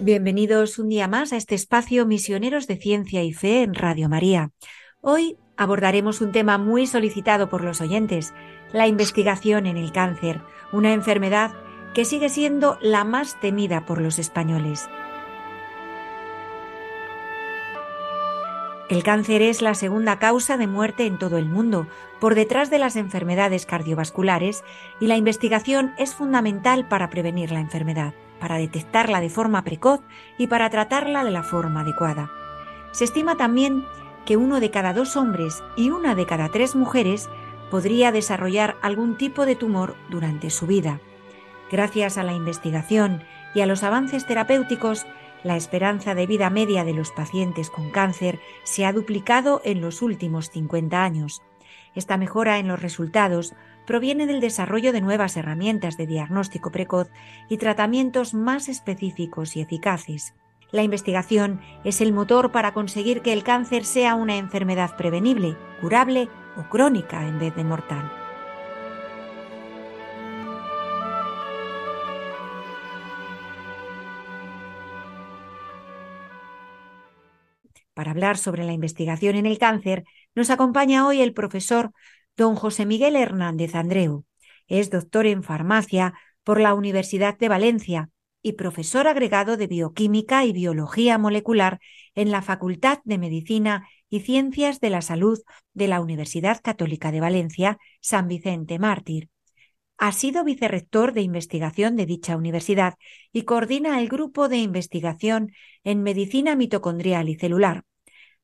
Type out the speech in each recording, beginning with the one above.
Bienvenidos un día más a este espacio Misioneros de Ciencia y Fe en Radio María. Hoy abordaremos un tema muy solicitado por los oyentes, la investigación en el cáncer, una enfermedad que sigue siendo la más temida por los españoles. El cáncer es la segunda causa de muerte en todo el mundo, por detrás de las enfermedades cardiovasculares, y la investigación es fundamental para prevenir la enfermedad, para detectarla de forma precoz y para tratarla de la forma adecuada. Se estima también que uno de cada dos hombres y una de cada tres mujeres podría desarrollar algún tipo de tumor durante su vida. Gracias a la investigación y a los avances terapéuticos, la esperanza de vida media de los pacientes con cáncer se ha duplicado en los últimos 50 años. Esta mejora en los resultados proviene del desarrollo de nuevas herramientas de diagnóstico precoz y tratamientos más específicos y eficaces. La investigación es el motor para conseguir que el cáncer sea una enfermedad prevenible, curable o crónica en vez de mortal. Para hablar sobre la investigación en el cáncer, nos acompaña hoy el profesor don José Miguel Hernández Andreu. Es doctor en farmacia por la Universidad de Valencia y profesor agregado de bioquímica y biología molecular en la Facultad de Medicina y Ciencias de la Salud de la Universidad Católica de Valencia, San Vicente Mártir. Ha sido vicerrector de investigación de dicha universidad y coordina el grupo de investigación en medicina mitocondrial y celular.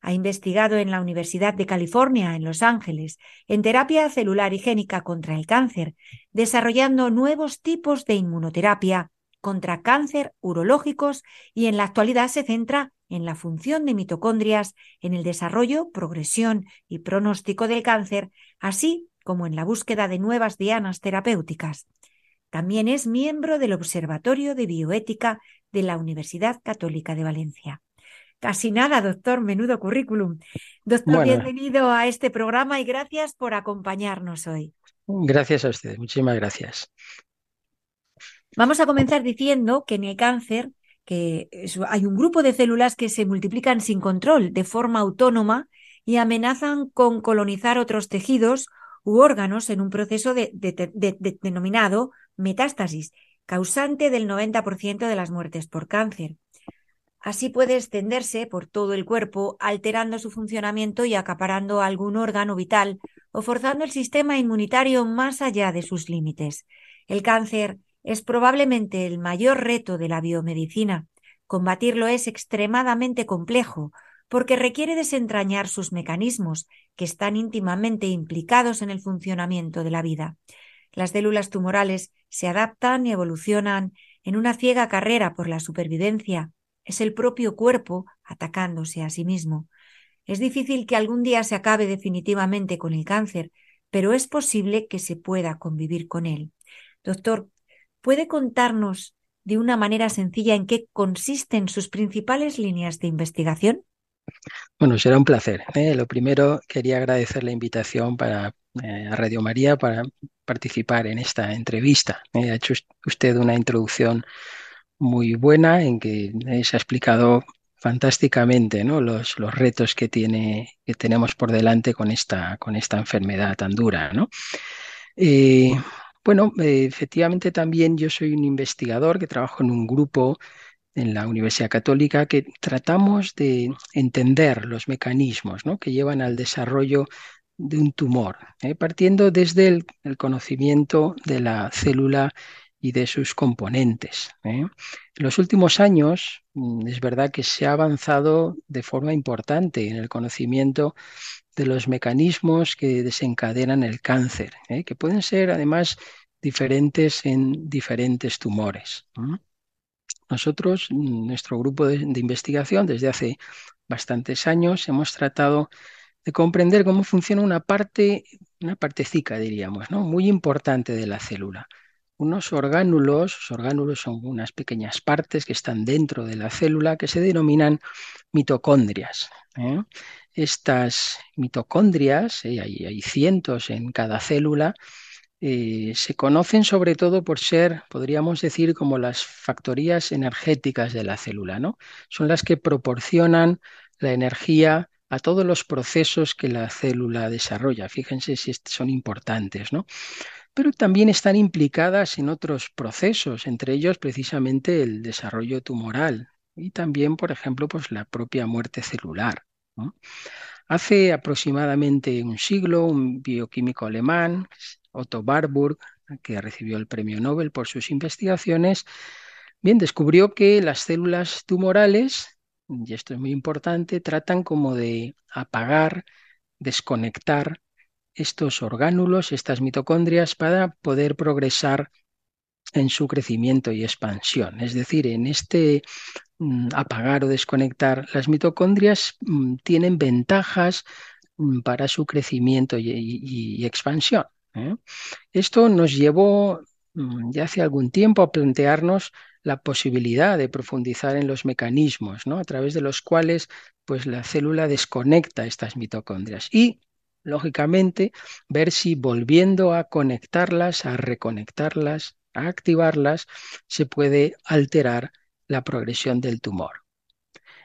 Ha investigado en la Universidad de California, en Los Ángeles, en terapia celular y génica contra el cáncer, desarrollando nuevos tipos de inmunoterapia contra cáncer urológicos y en la actualidad se centra en la función de mitocondrias, en el desarrollo, progresión y pronóstico del cáncer, así como en la búsqueda de nuevas dianas terapéuticas. También es miembro del Observatorio de Bioética de la Universidad Católica de Valencia. Casi nada, doctor, menudo currículum. Doctor, Bueno. bienvenido a este programa y gracias por acompañarnos hoy. Gracias a ustedes, muchísimas gracias. Vamos a comenzar diciendo que en el cáncer que hay un grupo de células que se multiplican sin control, de forma autónoma, y amenazan con colonizar otros tejidos u órganos en un proceso de- de- de- de- denominado metástasis, causante del 90% de las muertes por cáncer. Así puede extenderse por todo el cuerpo, alterando su funcionamiento y acaparando algún órgano vital o forzando el sistema inmunitario más allá de sus límites. El cáncer es probablemente el mayor reto de la biomedicina. Combatirlo es extremadamente complejo porque requiere desentrañar sus mecanismos que están íntimamente implicados en el funcionamiento de la vida. Las células tumorales se adaptan y evolucionan en una ciega carrera por la supervivencia. Es el propio cuerpo atacándose a sí mismo. Es difícil que algún día se acabe definitivamente con el cáncer, pero es posible que se pueda convivir con él. Doctor, ¿puede contarnos de una manera sencilla en qué consisten sus principales líneas de investigación? Bueno, será un placer. ¿eh? Lo primero, quería agradecer la invitación para, eh, a Radio María para participar en esta entrevista. Ha hecho us- usted una introducción muy buena en que se ha explicado fantásticamente, los, los retos que tiene, que tenemos por delante con esta, con esta enfermedad tan dura, ¿no? Eh, bueno, eh, efectivamente también yo soy un investigador que trabajo en un grupo en la Universidad Católica que tratamos de entender los mecanismos, que llevan al desarrollo de un tumor, ¿eh? partiendo desde el conocimiento de la célula y de sus componentes. ¿eh? En los últimos años mm, es verdad que se ha avanzado de forma importante en el conocimiento de los mecanismos que desencadenan el cáncer, ¿eh? que pueden ser además diferentes en diferentes tumores. Nosotros, nuestro grupo de, investigación, desde hace bastantes años, hemos tratado de comprender cómo funciona una parte, una partecica, diríamos, ¿no? muy importante de la célula. Unos orgánulos, los orgánulos son unas pequeñas partes que están dentro de la célula que se denominan mitocondrias. ¿eh? Estas mitocondrias, ¿eh? hay, cientos en cada célula, eh, se conocen sobre todo por ser, podríamos decir, como las factorías energéticas de la célula, ¿no? Son las que proporcionan la energía a todos los procesos que la célula desarrolla. Fíjense si son importantes, ¿no? Pero también están implicadas en otros procesos, entre ellos precisamente el desarrollo tumoral y también, por ejemplo, pues la propia muerte celular. Hace aproximadamente un siglo, un bioquímico alemán, Otto Warburg, que recibió el premio Nobel por sus investigaciones, bien, descubrió que las células tumorales, y esto es muy importante, tratan como de apagar, desconectar estos orgánulos, estas mitocondrias, para poder progresar en su crecimiento y expansión. Es decir, en este mm, apagar o desconectar las mitocondrias mm, tienen ventajas mm, para su crecimiento y expansión. ¿eh? Esto nos llevó ya hace algún tiempo a plantearnos la posibilidad de profundizar en los mecanismos, ¿no? a través de los cuales pues, la célula desconecta estas mitocondrias y, lógicamente, ver si volviendo a conectarlas, a reconectarlas, a activarlas, se puede alterar la progresión del tumor.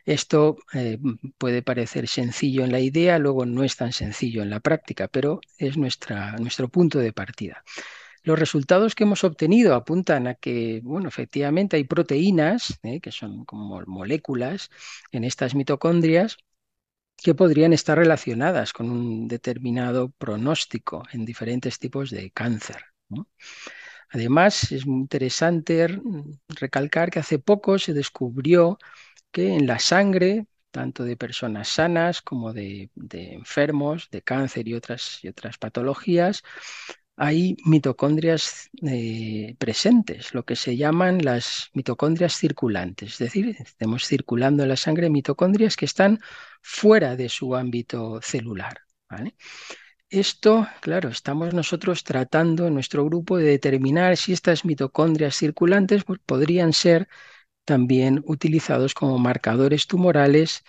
Esto eh, puede parecer sencillo en la idea, luego no es tan sencillo en la práctica, pero es nuestra, nuestro punto de partida. Los resultados que hemos obtenido apuntan a que, bueno, efectivamente hay proteínas, eh, que son como moléculas en estas mitocondrias, que podrían estar relacionadas con un determinado pronóstico en diferentes tipos de cáncer. Además, es muy interesante recalcar que hace poco se descubrió que en la sangre, tanto de personas sanas como de, enfermos, de cáncer y otras, y otras patologías, hay mitocondrias eh, presentes, lo que se llaman las mitocondrias circulantes, es decir, estamos circulando en la sangre mitocondrias que están fuera de su ámbito celular. Esto, claro, estamos nosotros tratando en nuestro grupo de determinar si estas mitocondrias circulantes podrían ser también utilizados como marcadores tumorales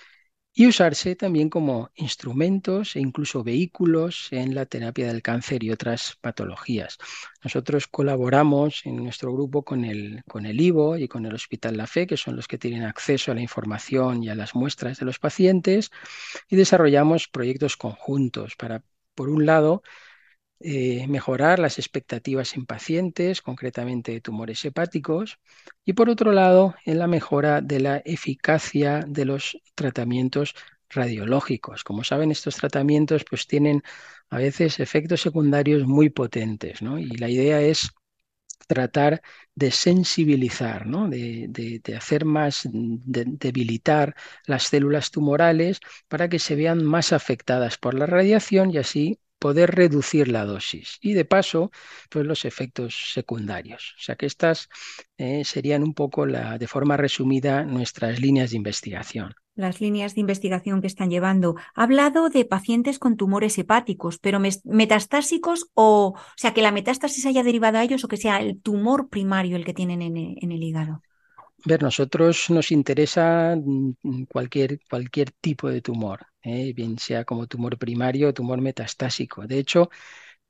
y usarse también como instrumentos e incluso vehículos en la terapia del cáncer y otras patologías. Nosotros colaboramos en nuestro grupo con el, con el IVO y con el Hospital La Fe, que son los que tienen acceso a la información y a las muestras de los pacientes, y desarrollamos proyectos conjuntos para, por un lado, eh, mejorar las expectativas en pacientes, concretamente de tumores hepáticos, y por otro lado, en la mejora de la eficacia de los tratamientos radiológicos. Como saben, estos tratamientos pues, tienen a veces efectos secundarios muy potentes, ¿no? y la idea es tratar de sensibilizar, ¿no? de, de, hacer más, de, debilitar las células tumorales para que se vean más afectadas por la radiación y así poder reducir la dosis y de paso pues los efectos secundarios. O sea que estas eh, serían un poco la, de forma resumida nuestras líneas de investigación. Las líneas de investigación que están llevando. Ha hablado de pacientes con tumores hepáticos, pero metastásicos o, o sea, que la metástasis haya derivado a ellos o que sea el tumor primario el que tienen en el hígado. Ver, nosotros nos interesa mm, cualquier, cualquier tipo de tumor, ¿eh? bien sea como tumor primario o tumor metastásico. De hecho,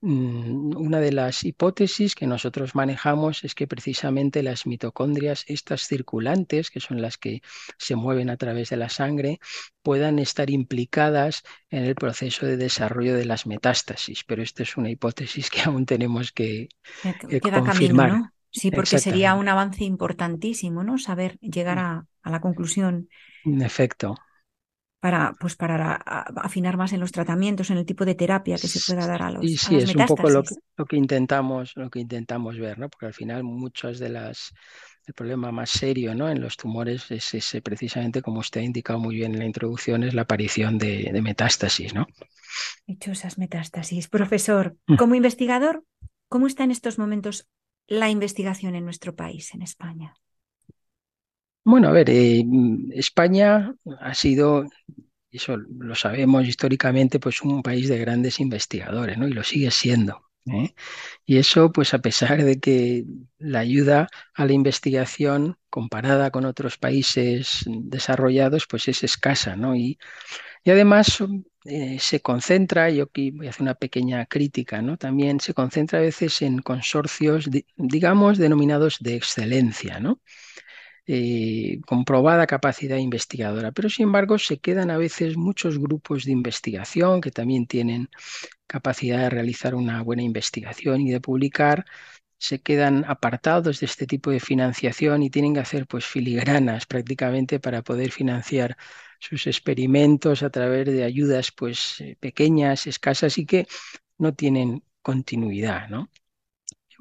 mm, una de las hipótesis que nosotros manejamos es que precisamente las mitocondrias, estas circulantes, que son las que se mueven a través de la sangre, puedan estar implicadas en el proceso de desarrollo de las metástasis. Pero esta es una hipótesis que aún tenemos que, confirmar. Sí, porque sería un avance importantísimo, ¿no? Saber llegar mm. a, la conclusión. En efecto. para, pues para afinar más en los tratamientos, en el tipo de terapia que se pueda dar a los Y sí, es un poco lo que, lo que intentamos, lo que intentamos ver, ¿no? Porque al final muchas de las el problema más serio ¿no? en los tumores es ese, precisamente, como usted ha indicado muy bien en la introducción, es la aparición de, metástasis, ¿no? esas metástasis. Profesor, mm. como investigador, ¿cómo está en estos momentos la investigación en nuestro país, en España? Bueno, a ver, eh, España ha sido, eso lo sabemos históricamente, pues un país de grandes investigadores, ¿no? Y lo sigue siendo. ¿eh? Y eso, pues a pesar de que la ayuda a la investigación comparada con otros países desarrollados, pues es escasa, ¿no? Y, y además eh, se concentra, yo aquí voy a hacer una pequeña crítica, ¿no? También se concentra a veces en consorcios, digamos, denominados de excelencia, ¿no? Eh, comprobada capacidad investigadora, pero sin embargo se quedan a veces muchos grupos de investigación que también tienen capacidad de realizar una buena investigación y de publicar, se quedan apartados de este tipo de financiación y tienen que hacer pues filigranas prácticamente para poder financiar sus experimentos a través de ayudas pues eh, pequeñas, escasas y que no tienen continuidad, ¿no?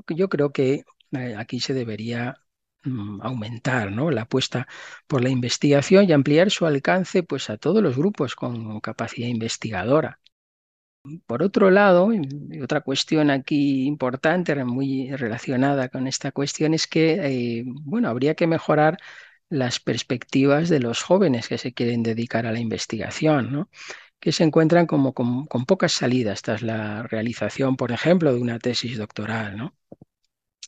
Yo, creo que eh, aquí se debería Mm, aumentar ¿no? la apuesta por la investigación y ampliar su alcance pues, a todos los grupos con capacidad investigadora. Por otro lado, otra cuestión aquí importante, muy relacionada con esta cuestión, es que eh, bueno, habría que mejorar las perspectivas de los jóvenes que se quieren dedicar a la investigación, ¿no? que se encuentran como con, pocas salidas tras la realización, por ejemplo, de una tesis doctoral. ¿no?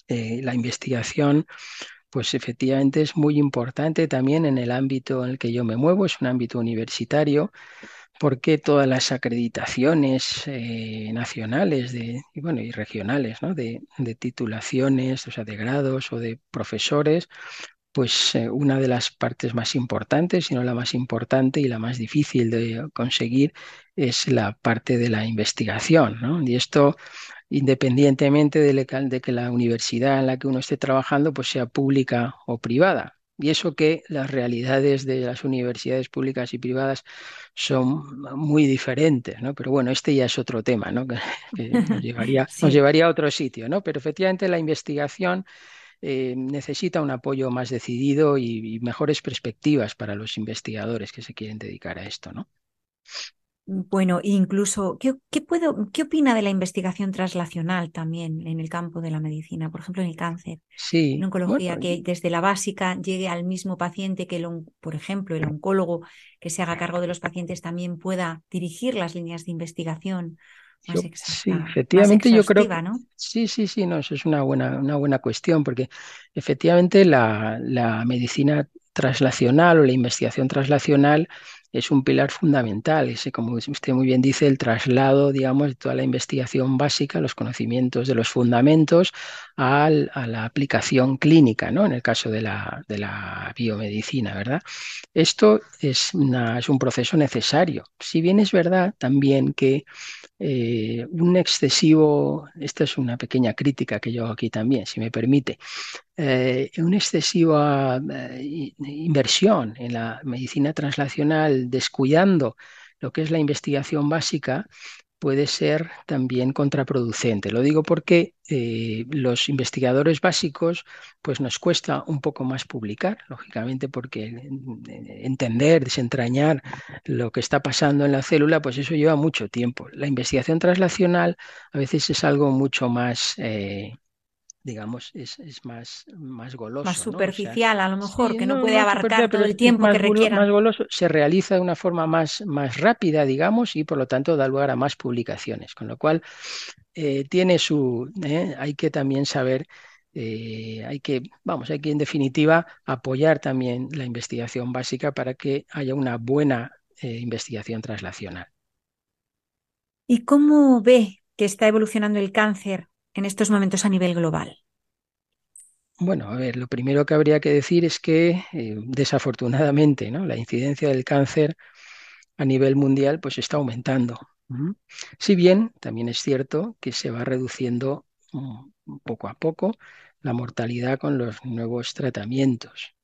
Eh, la investigación pues efectivamente es muy importante también en el ámbito en el que yo me muevo, es un ámbito universitario, porque todas las acreditaciones eh, nacionales y, bueno, y regionales de, titulaciones, o sea, de grados o de profesores, pues eh, una de las partes más importantes, si no la más importante y la más difícil de conseguir, es la parte de la investigación. ¿no? Y esto independientemente de, que la universidad en la que uno esté trabajando pues sea pública o privada. Y eso que las realidades de las universidades públicas y privadas son muy diferentes, ¿no? Pero bueno, este ya es otro tema, ¿no? Que, nos, llevaría, nos llevaría a otro sitio, ¿no? Pero efectivamente la investigación eh, necesita un apoyo más decidido y, y, mejores perspectivas para los investigadores que se quieren dedicar a esto, ¿no? Bueno, incluso, ¿qué, puedo, ¿qué opina de la investigación translacional también en el campo de la medicina? Por ejemplo, en el cáncer, sí, en oncología, que desde la básica llegue al mismo paciente que, el, por ejemplo, el oncólogo que se haga cargo de los pacientes también pueda dirigir las líneas de investigación más exacta, sí, efectivamente yo creo ¿no? sí, sí, sí, no, eso es una buena, una buena cuestión porque efectivamente la, la medicina translacional o la investigación translacional es un pilar fundamental, ese, como usted muy bien dice, el traslado, digamos, de toda la investigación básica, los conocimientos de los fundamentos a la aplicación clínica, ¿no? En el caso de la, de la biomedicina, ¿verdad? Esto es, es un proceso necesario. Si bien es verdad también que eh, un excesivo, esta es una pequeña crítica que yo hago aquí también, si me permite, eh, una excesiva eh, inversión en la medicina translacional, descuidando lo que es la investigación básica, puede ser también contraproducente. Lo digo porque eh, los investigadores básicos, pues nos cuesta un poco más publicar, lógicamente, porque entender, desentrañar lo que está pasando en la célula, pues eso lleva mucho tiempo. La investigación translacional a veces es algo mucho más eh, digamos, es, más, más goloso. Más superficial, a lo mejor, que no, puede abarcar todo el tiempo que requiera. Más goloso, se realiza de una forma más, más rápida, digamos, y por lo tanto da lugar a más publicaciones. Con lo cual, eh, tiene su. Eh, hay que también saber. Eh, hay que, vamos, hay que en definitiva apoyar también la investigación básica para que haya una buena investigación translacional. ¿Y cómo ve que está evolucionando el cáncer en estos momentos a nivel global? Bueno, a ver, lo primero que habría que decir es que eh, desafortunadamente ¿no? la incidencia del cáncer a nivel mundial pues está aumentando. Si bien también es cierto que se va reduciendo mm, poco a poco la mortalidad con los nuevos tratamientos.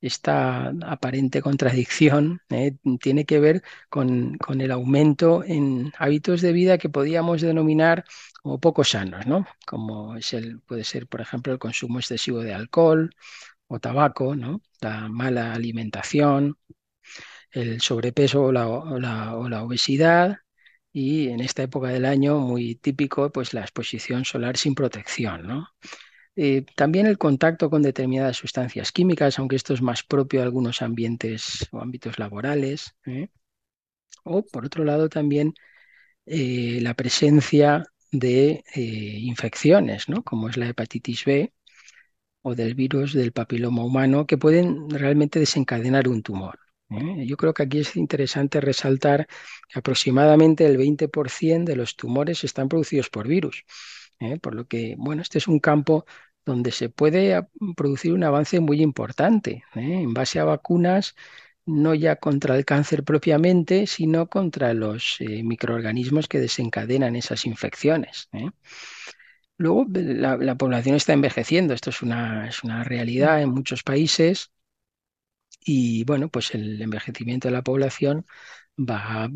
esta aparente contradicción ¿eh? tiene que ver con, con, el aumento en hábitos de vida que podíamos denominar como poco sanos, ¿no? Como es el, puede ser, por ejemplo, el consumo excesivo de alcohol o tabaco. La mala alimentación, el sobrepeso o la, obesidad, y en esta época del año muy típico pues la exposición solar sin protección, ¿no? Eh, también el contacto con determinadas sustancias químicas, aunque esto es más propio de algunos ambientes o ámbitos laborales. ¿eh? O por otro lado también eh, la presencia de infecciones, ¿no? como es la hepatitis B o del virus del papiloma humano, que pueden realmente desencadenar un tumor. Yo creo que aquí es interesante resaltar que aproximadamente el 20% de los tumores están producidos por virus. Por lo que, bueno, este es un campo donde se puede producir un avance muy importante ¿eh? en base a vacunas, no ya contra el cáncer propiamente, sino contra los eh, microorganismos que desencadenan esas infecciones. ¿eh? Luego, la, población está envejeciendo, esto es una, es una realidad en muchos países y bueno, pues el envejecimiento de la población va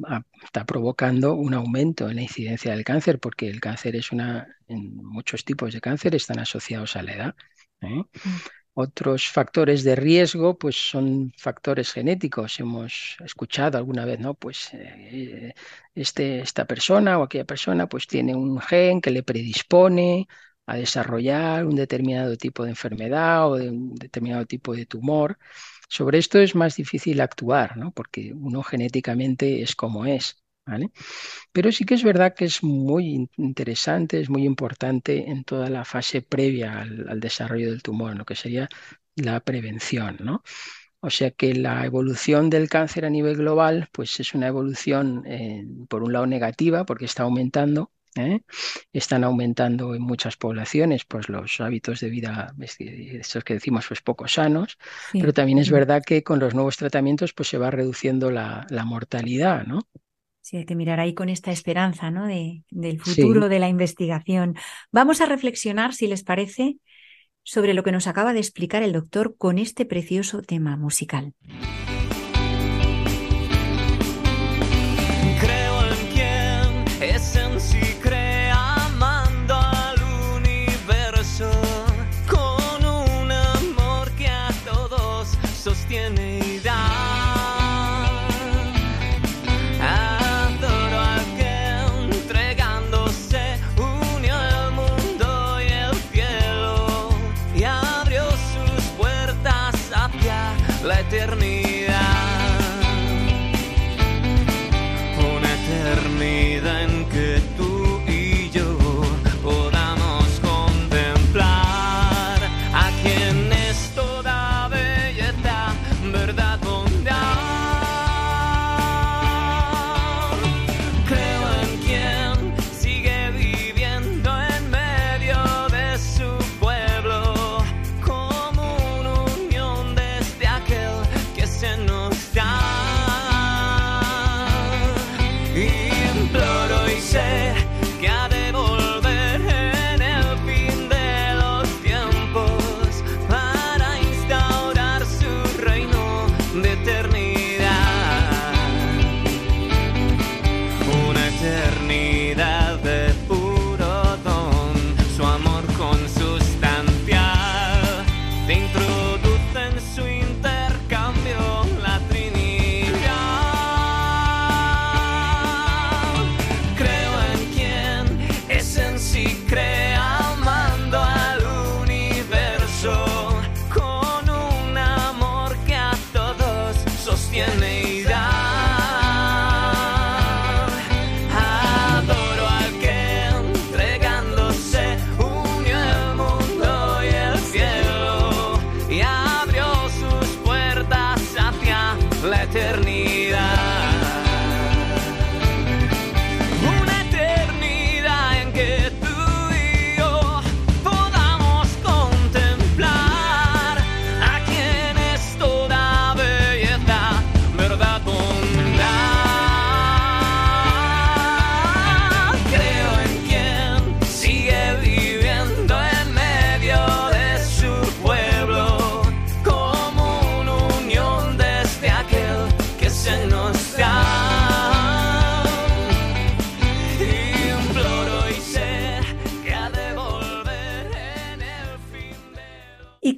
está provocando un aumento en la incidencia del cáncer, porque el cáncer es una, en muchos tipos de cáncer están asociados a la edad. ¿eh? Otros factores de riesgo, pues son factores genéticos. Hemos escuchado alguna vez, ¿no? Pues eh, este, esta persona o aquella persona, pues tiene un gen que le predispone a desarrollar un determinado tipo de enfermedad o de un determinado tipo de tumor. Sobre esto es más difícil actuar, ¿no? Porque uno genéticamente es como es, ¿vale? Pero sí que es verdad que es muy interesante, es muy importante en toda la fase previa al, desarrollo del tumor, lo que sería la prevención, ¿no? O sea que la evolución del cáncer a nivel global, pues es una evolución, eh, por un lado negativa, porque está aumentando, ¿eh? Están aumentando en muchas poblaciones pues, los hábitos de vida, esos que decimos, pues poco sanos, pero también es verdad que con los nuevos tratamientos pues, se va reduciendo la, mortalidad, ¿no? Sí, hay que mirar ahí con esta esperanza ¿no? de, del futuro de la investigación. Vamos a reflexionar, si les parece, sobre lo que nos acaba de explicar el doctor con este precioso tema musical.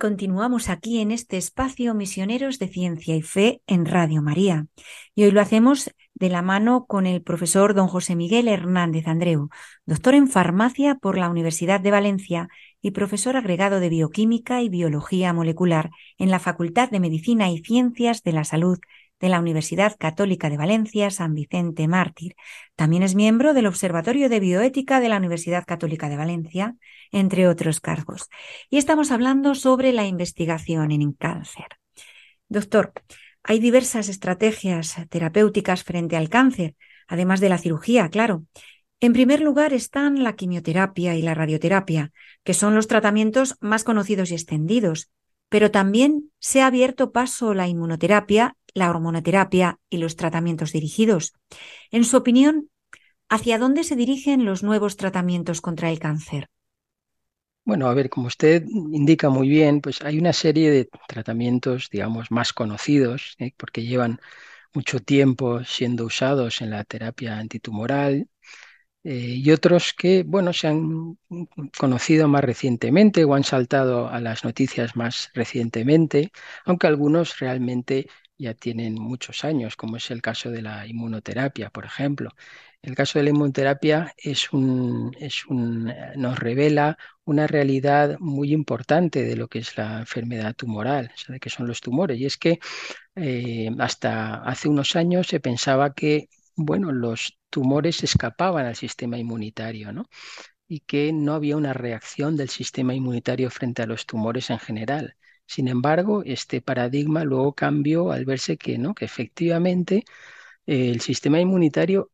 Continuamos aquí en este espacio Misioneros de Ciencia y Fe en Radio María. Y hoy lo hacemos de la mano con el profesor don José Miguel Hernández Andreu, doctor en farmacia por la Universidad de Valencia y profesor agregado de Bioquímica y Biología Molecular en la Facultad de Medicina y Ciencias de la Salud de la Universidad Católica de Valencia San Vicente Mártir. También es miembro del Observatorio de Bioética de la Universidad Católica de Valencia, entre otros cargos. Y estamos hablando sobre la investigación en cáncer. Doctor, hay diversas estrategias terapéuticas frente al cáncer, además de la cirugía, claro. En primer lugar están la quimioterapia y la radioterapia, que son los tratamientos más conocidos y extendidos, pero también se ha abierto paso la inmunoterapia, la hormonoterapia y los tratamientos dirigidos. En su opinión, ¿hacia dónde se dirigen los nuevos tratamientos contra el cáncer? Bueno, a ver, como usted indica muy bien, pues hay una serie de tratamientos, digamos, más conocidos, ¿eh? porque llevan mucho tiempo siendo usados en la terapia antitumoral, eh, y otros que, bueno, se han conocido más recientemente o han saltado a las noticias más recientemente, aunque algunos realmente ya tienen muchos años, como es el caso de la inmunoterapia, por ejemplo. El caso de la inmunoterapia es un, es un, nos revela una realidad muy importante de lo que es la enfermedad tumoral, o de qué son los tumores. Y es que eh, hasta hace unos años se pensaba que bueno, los tumores escapaban al sistema inmunitario, ¿no? Y que no había una reacción del sistema inmunitario frente a los tumores en general. Sin embargo, este paradigma luego cambió al verse que, ¿no? que efectivamente eh, el sistema inmunitario,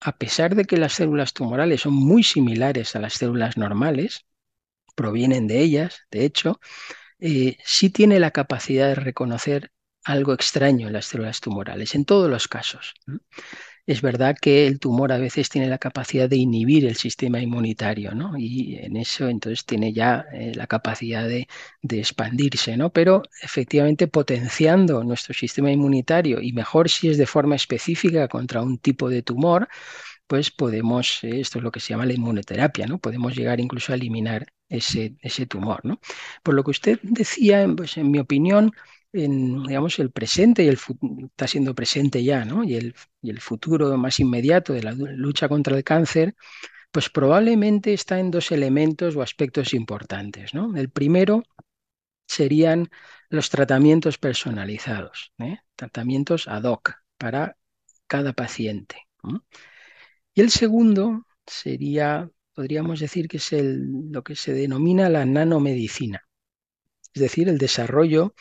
a pesar de que las células tumorales son muy similares a las células normales, provienen de ellas, de hecho, eh, sí tiene la capacidad de reconocer algo extraño en las células tumorales, en todos los casos. Es verdad que el tumor a veces tiene la capacidad de inhibir el sistema inmunitario, ¿no? Y en eso entonces tiene ya eh, la capacidad de, expandirse, ¿no? Pero efectivamente potenciando nuestro sistema inmunitario y mejor si es de forma específica contra un tipo de tumor, pues podemos, eh, esto es lo que se llama la inmunoterapia, ¿no? Podemos llegar incluso a eliminar ese, ese tumor, ¿no? Por lo que usted decía, pues en mi opinión, en, digamos, el presente y el está siendo presente ya, ¿no? Y el, y el futuro más inmediato de la lucha contra el cáncer, pues probablemente está en dos elementos o aspectos importantes, ¿no? El primero serían los tratamientos personalizados, ¿eh? tratamientos ad hoc para cada paciente. Y el segundo sería, podríamos decir que es el, lo que se denomina la nanomedicina, es decir, el desarrollo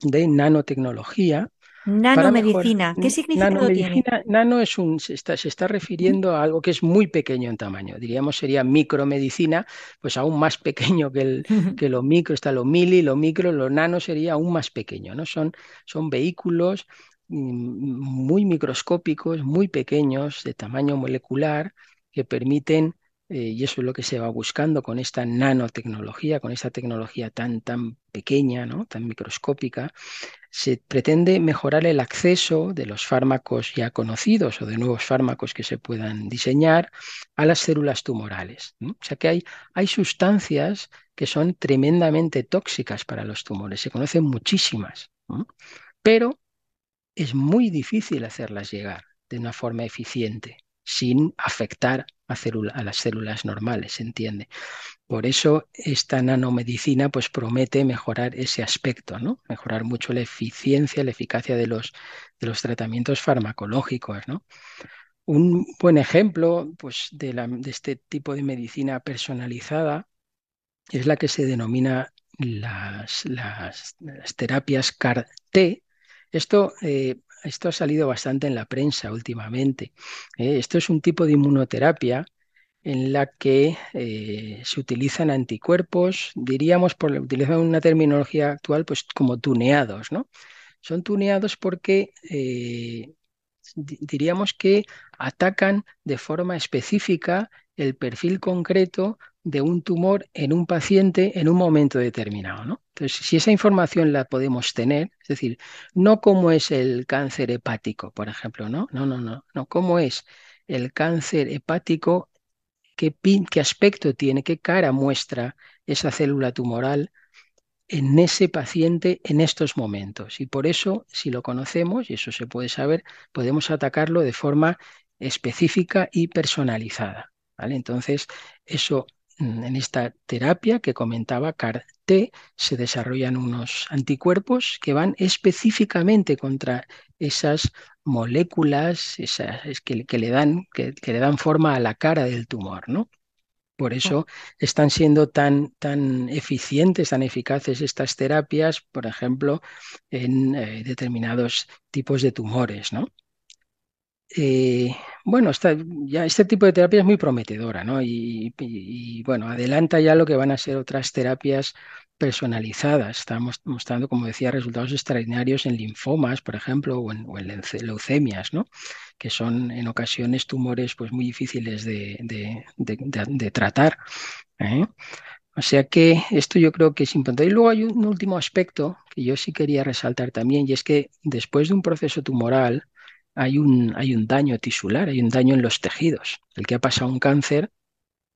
de nanotecnología. Nanomedicina, ¿qué significado tiene? Nano es un, se está, se está refiriendo a algo que es muy pequeño en tamaño. Diríamos sería micromedicina, pues aún más pequeño que, el, que lo micro, está lo mili, lo micro, lo nano sería aún más pequeño, ¿no? Son, son vehículos mm, muy microscópicos, muy pequeños, de tamaño molecular, que permiten eh, y eso es lo que se va buscando con esta nanotecnología, con esta tecnología tan, tan pequeña, ¿no? tan microscópica, se pretende mejorar el acceso de los fármacos ya conocidos o de nuevos fármacos que se puedan diseñar a las células tumorales. O sea que hay, hay sustancias que son tremendamente tóxicas para los tumores, se conocen muchísimas, pero es muy difícil hacerlas llegar de una forma eficiente sin afectar a, las células normales, ¿se entiende? Por eso esta nanomedicina pues promete mejorar ese aspecto, ¿no? Mejorar mucho la eficiencia, la eficacia de los, de los tratamientos farmacológicos, ¿no? Un buen ejemplo pues, de, de este tipo de medicina personalizada es la que se denomina las, las, terapias CAR-T. Esto eh, esto ha salido bastante en la prensa últimamente. ¿eh? esto es un tipo de inmunoterapia en la que eh, se utilizan anticuerpos, diríamos, por utilizar una terminología actual, pues como tuneados, ¿no? Son tuneados porque eh, diríamos que atacan de forma específica el perfil concreto de un tumor en un paciente en un momento determinado. ¿no? Entonces, si esa información la podemos tener, es decir, no cómo es el cáncer hepático, por ejemplo, no, no, no, no, no, cómo es el cáncer hepático, qué, qué aspecto tiene, qué cara muestra esa célula tumoral en ese paciente en estos momentos. Y por eso, si lo conocemos, y eso se puede saber, podemos atacarlo de forma específica y personalizada. ¿vale? Entonces, eso en esta terapia que comentaba CAR-T se desarrollan unos anticuerpos que van específicamente contra esas moléculas esas, que, que, le dan, que, que, le dan forma a la cara del tumor, ¿no? Por eso están siendo tan, tan eficientes, tan eficaces estas terapias, por ejemplo, en eh, determinados tipos de tumores, ¿no? Eh, bueno, ya este tipo de terapia es muy prometedora, ¿no? Y, bueno, adelanta ya lo que van a ser otras terapias personalizadas. Estamos mostrando, como decía, resultados extraordinarios en linfomas, por ejemplo, o en, leucemias, ¿no? Que son en ocasiones tumores pues, muy difíciles de, tratar. ¿eh? O sea que esto yo creo que es importante. Y luego hay un último aspecto que yo sí quería resaltar también, y es que después de un proceso tumoral, hay un, hay un daño tisular, hay un daño en los tejidos. El que ha pasado un cáncer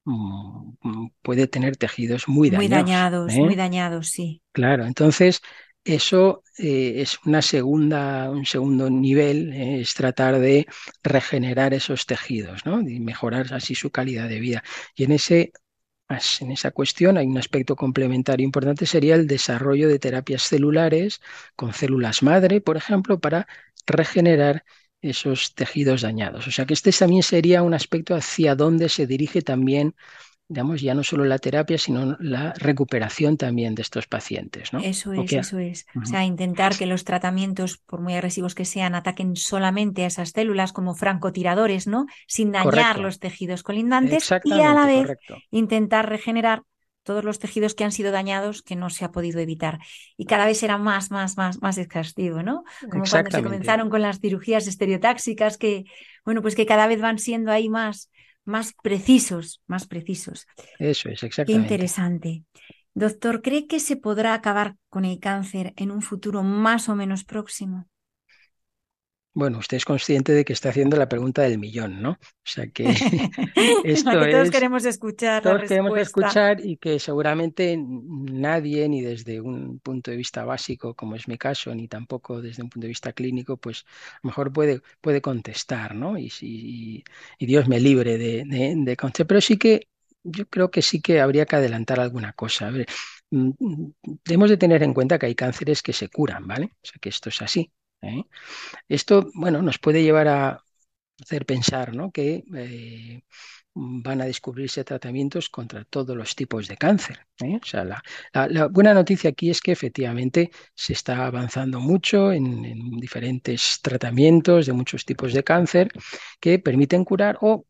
mm, mm, puede tener tejidos muy dañados. Muy dañados, ¿eh? muy dañados, sí. Claro, entonces eso eh, es una segunda, un segundo nivel, eh, es tratar de regenerar esos tejidos, ¿no? Y mejorar así su calidad de vida. Y en ese en esa cuestión hay un aspecto complementario importante, sería el desarrollo de terapias celulares con células madre, por ejemplo, para regenerar esos tejidos dañados. O sea que este también sería un aspecto hacia donde se dirige también, digamos, ya no solo la terapia, sino la recuperación también de estos pacientes. ¿no? Eso es, eso es. O sea, intentar que los tratamientos, por muy agresivos que sean, ataquen solamente a esas células como francotiradores, ¿no? Sin dañar los tejidos colindantes y a la vez intentar regenerar todos los tejidos que han sido dañados que no se ha podido evitar. Y cada vez será más, más, más, más exhaustivo, ¿no? Como cuando se comenzaron con las cirugías estereotáxicas, que, bueno, pues que cada vez van siendo ahí más, más precisos, más precisos. Eso es, exactamente. Qué interesante. Doctor, ¿cree que se podrá acabar con el cáncer en un futuro más o menos próximo? Bueno, usted es consciente de que está haciendo la pregunta del millón, ¿no? O sea que esto que todos queremos escuchar. Todos queremos escuchar y que seguramente nadie, ni desde un punto de vista básico, como es mi caso, ni tampoco desde un punto de vista clínico, pues mejor puede, puede contestar, ¿no? Y, y, y Dios me libre de, de, contestar. Pero sí que yo creo que sí que habría que adelantar alguna cosa. A ver, mm, mm, debemos de tener en cuenta que hay cánceres que se curan, ¿vale? O sea que esto es así. ¿Eh? Esto, bueno, nos puede llevar a hacer pensar ¿no? que eh, van a descubrirse tratamientos contra todos los tipos de cáncer. ¿eh? O sea, la, buena noticia aquí es que efectivamente se está avanzando mucho en, en, diferentes tratamientos de muchos tipos de cáncer que permiten curar o,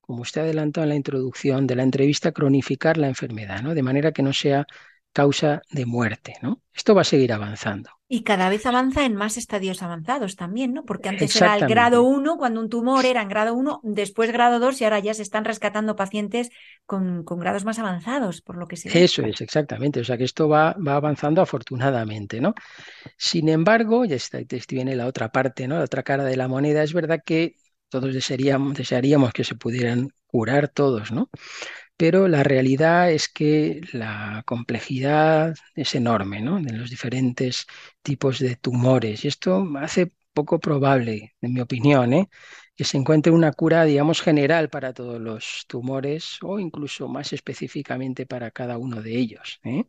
como usted adelantó en la introducción de la entrevista, cronificar la enfermedad, ¿no? de manera que no sea causa de muerte. ¿no? Esto va a seguir avanzando. Y cada vez avanza en más estadios avanzados también, ¿no? Porque antes era el grado 1, cuando un tumor era en grado 1, después grado 2 y ahora ya se están rescatando pacientes con, con, grados más avanzados, por lo que se Eso es, exactamente. O sea que esto va, va avanzando afortunadamente, ¿no? Sin embargo, ya está, viene la otra parte, ¿no? La otra cara de la moneda. Es verdad que todos desearíamos, desearíamos que se pudieran curar todos, ¿no? Pero la realidad es que la complejidad es enorme, ¿no? De los diferentes tipos de tumores. Y esto hace poco probable, en mi opinión, ¿eh? que se encuentre una cura, digamos, general para todos los tumores o incluso más específicamente para cada uno de ellos. ¿eh?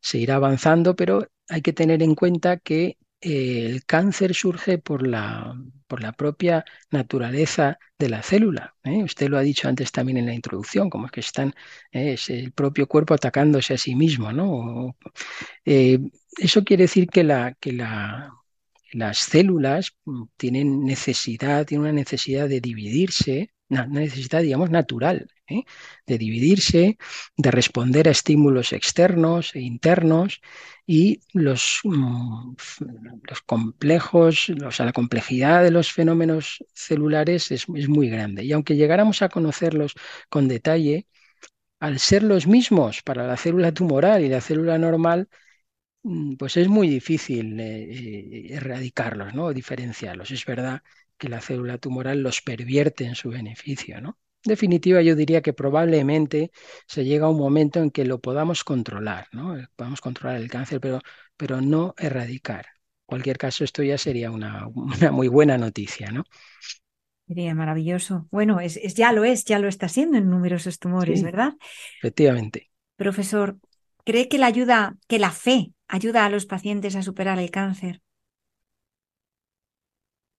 Se irá avanzando, pero hay que tener en cuenta que el cáncer surge por la, por la propia naturaleza de la célula. ¿eh? Usted lo ha dicho antes también en la introducción, como es que están, ¿eh? es el propio cuerpo atacándose a sí mismo. ¿no? Eh, eso quiere decir que, la, que la, las células tienen necesidad, tienen una necesidad de dividirse, una necesidad, digamos, natural, de dividirse, de responder a estímulos externos e internos y los, mm, los complejos, o sea, la complejidad de los fenómenos celulares es, muy grande. Y aunque llegáramos a conocerlos con detalle, al ser los mismos para la célula tumoral y la célula normal, mm, pues es muy difícil eh, eh, erradicarlos, ¿no? O diferenciarlos. Es verdad que la célula tumoral los pervierte en su beneficio, ¿no? Definitiva, yo diría que probablemente se llega a un momento en que lo podamos controlar, ¿no? Podamos controlar el cáncer, pero, pero no erradicar. En cualquier caso, esto ya sería una, una muy buena noticia, ¿no? Sería maravilloso. Bueno, es, es, ya lo es, ya lo está siendo en numerosos tumores, Sí. ¿verdad? Efectivamente. Profesor, ¿cree que la ayuda, que la fe ayuda a los pacientes a superar el cáncer?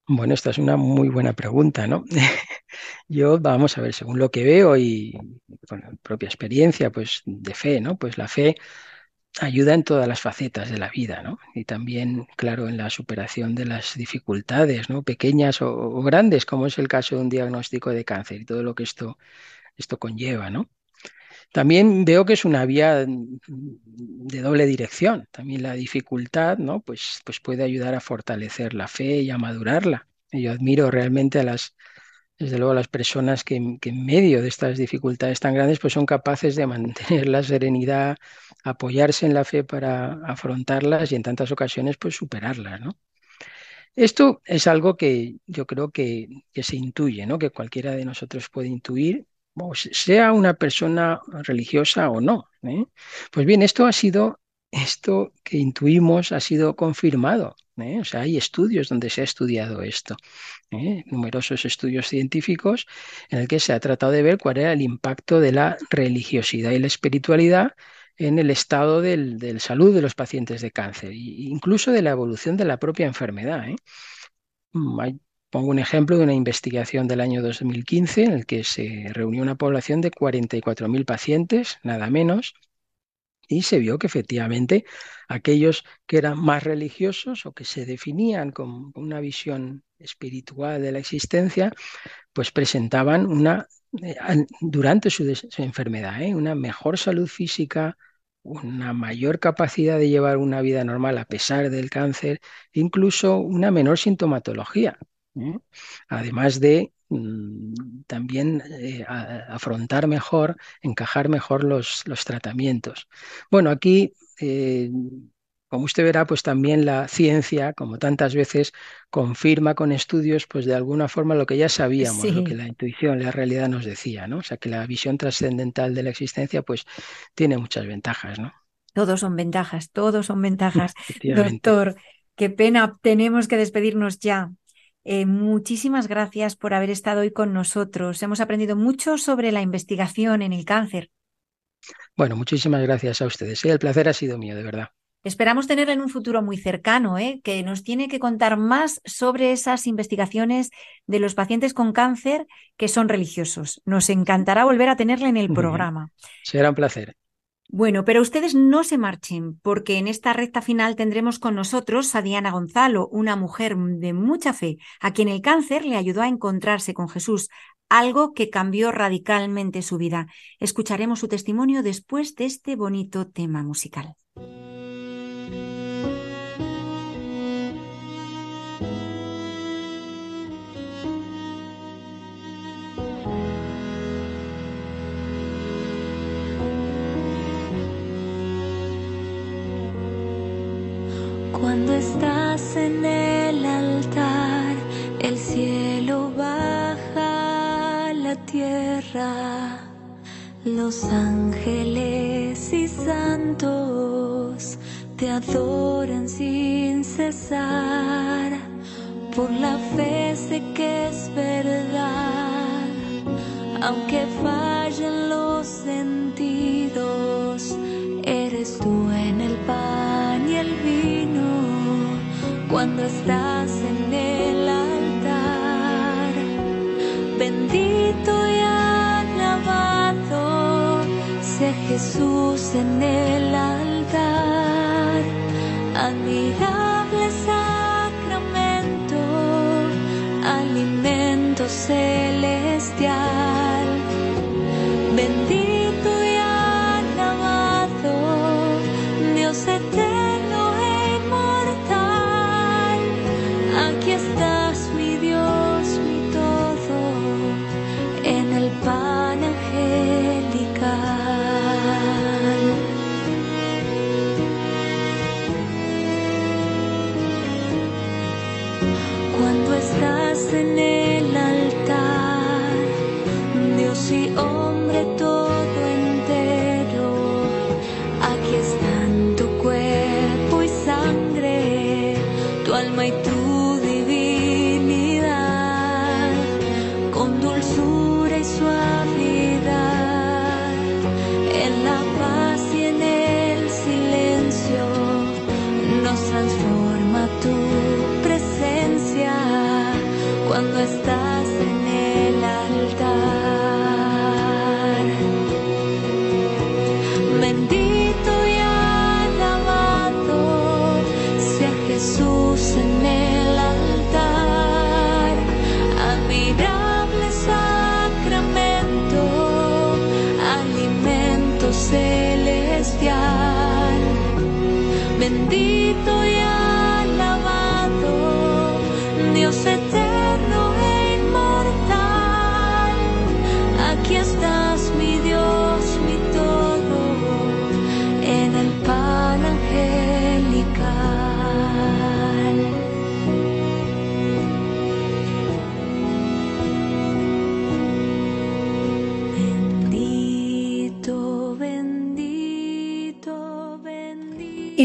Bueno, esta es una muy buena pregunta, ¿no? Yo, vamos a ver, según lo que veo y con la propia experiencia, pues de fe, ¿no? Pues la fe ayuda en todas las facetas de la vida, ¿no? Y también, claro, en la superación de las dificultades, ¿no? Pequeñas o, o grandes, como es el caso de un diagnóstico de cáncer y todo lo que esto, esto conlleva, ¿no? También veo que es una vía de doble dirección. También la dificultad, ¿no? Pues, pues puede ayudar a fortalecer la fe y a madurarla. Yo admiro realmente a las, desde luego, las personas que, en- medio de estas dificultades tan grandes, pues son capaces de mantener la serenidad, apoyarse en la fe para afrontarlas y en tantas ocasiones, pues superarlas, ¿no? Esto es algo que yo creo que, que se intuye, ¿no? Que cualquiera de nosotros puede intuir, sea una persona religiosa o no, ¿eh? Pues bien, esto ha sido, esto que intuimos ha sido confirmado, ¿eh? O sea, hay estudios donde se ha estudiado esto, ¿eh? Numerosos estudios científicos en el que se ha tratado de ver cuál era el impacto de la religiosidad y la espiritualidad en el estado del, del salud de los pacientes de cáncer, e incluso de la evolución de la propia enfermedad, ¿eh? Mm, pongo un ejemplo de una investigación del año 2015 en el que se reunió una población de 44.000 pacientes, nada menos, y se vio que efectivamente aquellos que eran más religiosos o que se definían con una visión espiritual de la existencia, pues presentaban una, eh, an- durante su, enfermedad, ¿eh? una mejor salud física, una mayor capacidad de llevar una vida normal a pesar del cáncer, incluso una menor sintomatología, ¿eh? Además de también eh, a- afrontar mejor, encajar mejor los, los tratamientos. Bueno, aquí... eh, como usted verá, pues también la ciencia, como tantas veces, confirma con estudios, pues de alguna forma lo que ya sabíamos, lo que la intuición, la realidad nos decía, ¿no? O sea, que la visión trascendental de la existencia, pues tiene muchas ventajas, ¿no? todos son ventajas, todos son ventajas. Doctor, qué pena, tenemos que despedirnos ya. Eh, muchísimas gracias por haber estado hoy con nosotros. Hemos aprendido mucho sobre la investigación en el cáncer. Bueno, muchísimas gracias a ustedes. ¿eh? El placer ha sido mío, de verdad. Esperamos tenerla en un futuro muy cercano, ¿eh? que nos tiene que contar más sobre esas investigaciones de los pacientes con cáncer que son religiosos. Nos encantará volver a tenerla en el programa. Será un placer. Bueno, pero ustedes no se marchen, porque en esta recta final tendremos con nosotros a Diana Gonzalo, una mujer de mucha fe, a quien el cáncer le ayudó a encontrarse con Jesús, algo que cambió radicalmente su vida. Escucharemos su testimonio después de este bonito tema musical. Cuando estás en el altar, el cielo baja a la tierra, los ángeles y santos te adoran sin cesar. Por la fe sé que es verdad, aunque fallen los sentidos, eres tú en el vino cuando estás en el altar. Bendito y alabado sea Jesús en el altar. Admirable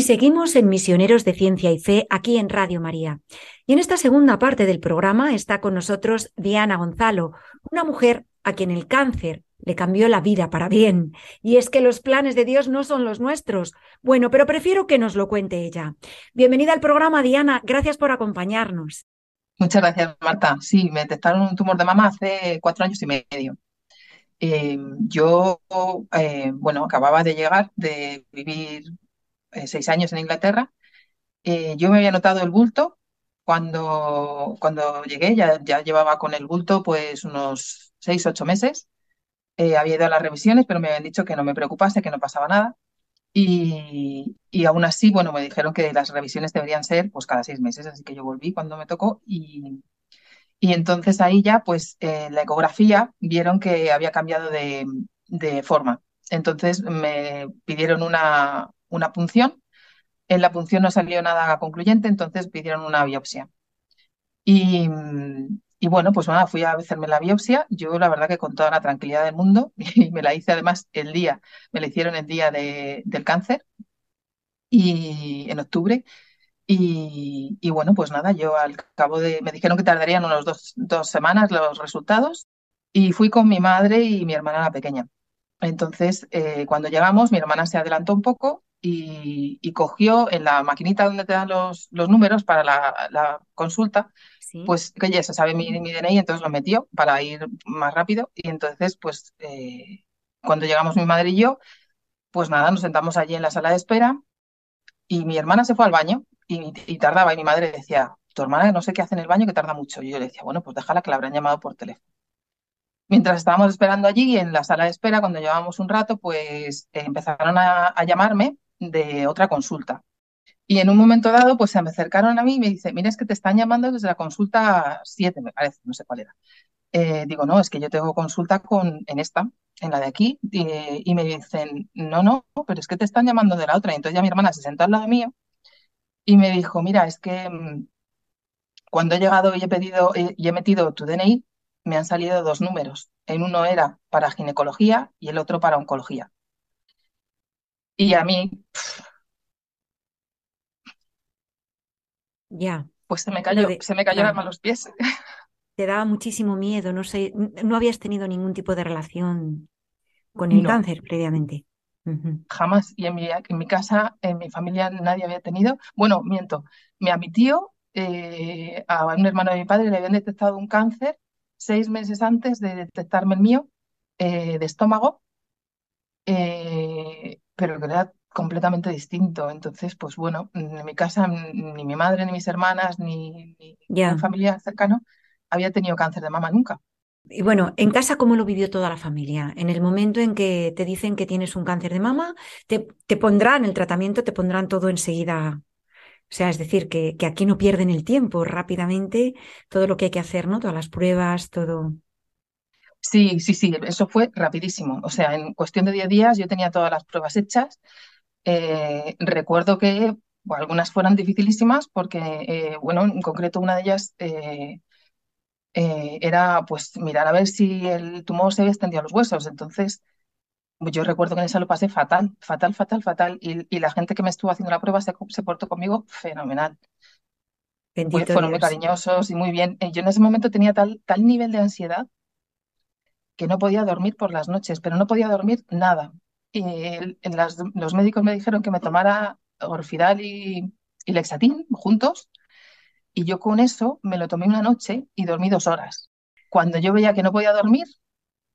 Seguimos en Misioneros de Ciencia y Fe aquí en Radio María. Y en esta segunda parte del programa está con nosotros Diana Gonzalo, una mujer a quien el cáncer le cambió la vida para bien. Y es que los planes de Dios no son los nuestros. Bueno, pero prefiero que nos lo cuente ella. Bienvenida al programa, Diana. Gracias por acompañarnos. Muchas gracias, Marta. Sí, me detectaron un tumor de mama hace cuatro años y medio. Eh, yo, eh, bueno, acababa de llegar de vivir eh, seis años en Inglaterra. Eh, yo me había notado el bulto cuando, cuando llegué, ya, ya llevaba con el bulto pues unos seis, ocho meses. Eh, había ido a las revisiones, pero me habían dicho que no me preocupase, que no pasaba nada. Y, y aún así, bueno, me dijeron que las revisiones deberían ser pues cada seis meses, así que yo volví cuando me tocó y, y entonces ahí ya, pues en la ecografía vieron que había cambiado de, de forma. Entonces me pidieron una, una punción. En la punción no salió nada concluyente, entonces pidieron una biopsia. Y, y bueno, pues nada, fui a hacerme la biopsia. Yo la verdad que con toda la tranquilidad del mundo, y me la hice además el día, me la hicieron el día de, del cáncer, y en octubre. Y, y bueno, pues nada, yo al cabo de, me dijeron que tardarían unos dos, dos semanas los resultados y fui con mi madre y mi hermana la pequeña. Entonces, eh, cuando llegamos, mi hermana se adelantó un poco y, y cogió en la maquinita donde te dan los, los números para la, la consulta, Sí. pues que ya se sabe mi, mi DNI, entonces lo metió para ir más rápido. Y entonces, pues eh, cuando llegamos mi madre y yo, pues nada, nos sentamos allí en la sala de espera y mi hermana se fue al baño y, y tardaba y mi madre decía, tu hermana no sé qué hace en el baño que tarda mucho. Y yo le decía, bueno, pues déjala que la habrán llamado por teléfono. Mientras estábamos esperando allí en la sala de espera, cuando llevábamos un rato, pues eh, empezaron a, a llamarme de otra consulta. Y en un momento dado, pues se me acercaron a mí y me dice, mira, es que te están llamando desde la consulta 7, me parece, no sé cuál era. Eh, digo, no, es que yo tengo consulta con, en esta, en la de aquí, y, y me dicen, no, no, pero es que te están llamando de la otra. Y entonces ya mi hermana se sentó al lado mío y me dijo, mira, es que mm, cuando he llegado y he pedido eh, y he metido tu DNI, me han salido dos números. En uno era para ginecología y el otro para oncología. Y a mí, Ya. pues se me cayó, de, se me claro, a los pies. te daba muchísimo miedo, no sé, no habías tenido ningún tipo de relación con el No, cáncer previamente. Jamás. Y en mi, en mi casa, en mi familia, nadie había tenido. Bueno, miento. Mi, a mi tío, eh, a un hermano de mi padre, le habían detectado un cáncer seis meses antes de detectarme el mío, eh, de estómago, eh, pero que era completamente distinto. Entonces, pues bueno, en mi casa mm, ni mi madre, ni mis hermanas, ni, familiar cercano había tenido cáncer de mama nunca. Y bueno, en casa, ¿cómo lo vivió toda la familia? En el momento en que te dicen que tienes un cáncer de mama, te, te pondrán el tratamiento, te pondrán todo enseguida. O sea, es decir, que, que aquí no pierden el tiempo rápidamente, todo lo que hay que hacer, ¿no? Todas las pruebas, todo. Sí, sí, sí, eso fue rapidísimo. O sea, en cuestión de 10 días yo tenía todas las pruebas hechas. Eh, recuerdo que bueno, algunas fueron dificilísimas porque, eh, bueno, en concreto una de ellas eh, eh, era pues mirar a ver si el tumor se había extendido a los huesos. Entonces, yo recuerdo que en esa lo pasé fatal, fatal, fatal, fatal. Y, y la gente que me estuvo haciendo la prueba se, se portó conmigo fenomenal. Bendito fueron muy cariñosos y muy bien. Yo en ese momento tenía tal, tal nivel de ansiedad que no podía dormir por las noches, pero no podía dormir nada. Y los médicos me dijeron que me tomara Orfidal y, y juntos, y yo con eso me lo tomé una noche y dormí dos horas. Cuando yo veía que no podía dormir,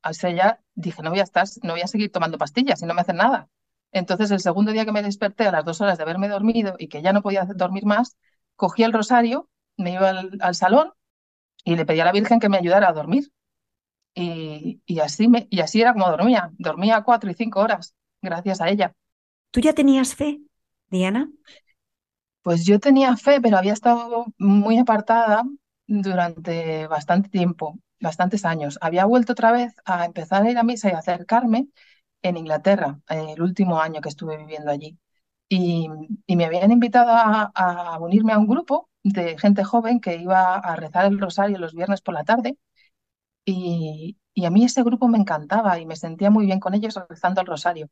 o ya dije, no voy a estar, no voy a seguir tomando pastillas y no me hacen nada. Entonces, el segundo día que me desperté a las dos horas de haberme dormido y que ya no podía dormir más, cogí el rosario, me iba al, al salón y le pedí a la Virgen que me ayudara a dormir. Y, y así me, y así era como dormía. Dormía cuatro y cinco horas, gracias a ella. ¿Tú ya tenías fe, Diana? Pues yo tenía fe, pero había estado muy apartada durante bastante tiempo, bastantes años. Había vuelto otra vez a empezar a ir a misa y a acercarme en Inglaterra, eh, el último año que estuve viviendo allí. Y, y me habían invitado a, a unirme a un grupo de gente joven que iba a rezar el rosario los viernes por la tarde. Y, y a mí ese grupo me encantaba y me sentía muy bien con ellos rezando el rosario.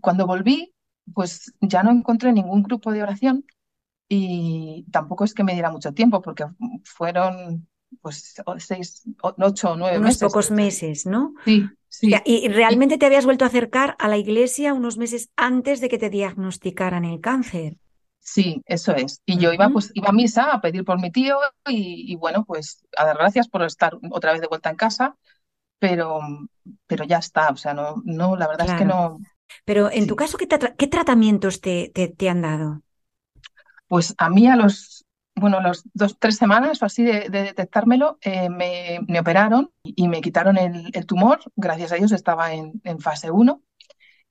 Cuando volví, pues ya no encontré ningún grupo de oración y tampoco es que me diera mucho tiempo porque fueron pues seis, ocho o nueve Unos meses. pocos meses, ¿no? Sí, sí. ¿Y realmente te habías vuelto a acercar a la iglesia unos meses antes de que te diagnosticaran el cáncer? Sí, eso es. Y yo iba, pues, iba a misa a pedir por mi tío y, y bueno, pues a dar gracias por estar otra vez de vuelta en casa, pero, pero ya está. O sea, no, no, la verdad es que no. Pero en tu caso, ¿qué, qué tratamientos te, te, te han dado? Pues a mí a los, bueno, los dos, tres semanas o así de, de detectármelo, eh, me, me operaron y me quitaron el, el tumor. Gracias a Dios estaba en, en fase 1.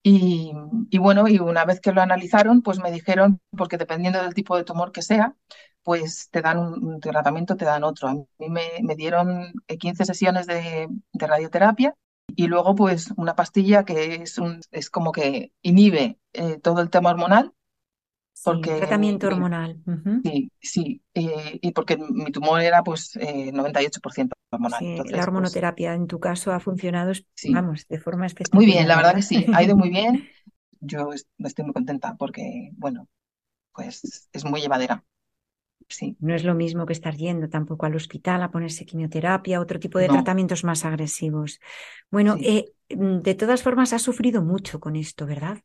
Y, y bueno, y una vez que lo analizaron, pues me dijeron, porque dependiendo del tipo de tumor que sea, pues te dan un, tratamiento, te dan otro. A mí me, dieron eh, 15 sesiones de, de radioterapia y luego pues una pastilla que es, un, es como que inhibe eh, todo el tema hormonal, porque mi, tratamiento mi- hormonal. Sí, sí, eh, y porque mi tumor era pues eh, 98% hormonal. Sí, la Entonces, pues hormonoterapia en tu caso ha funcionado, sí. vamos, de forma Muy bien, espectacular, la verdad que sí, ha ido muy bien. Yo es- estoy muy contenta porque, bueno, pues es muy llevadera. Sí, No es lo mismo que estar yendo tampoco al hospital a ponerse quimioterapia, otro tipo de no, tratamientos más agresivos. Bueno, sí, eh, mm, de todas formas has sufrido mucho con esto, ¿verdad?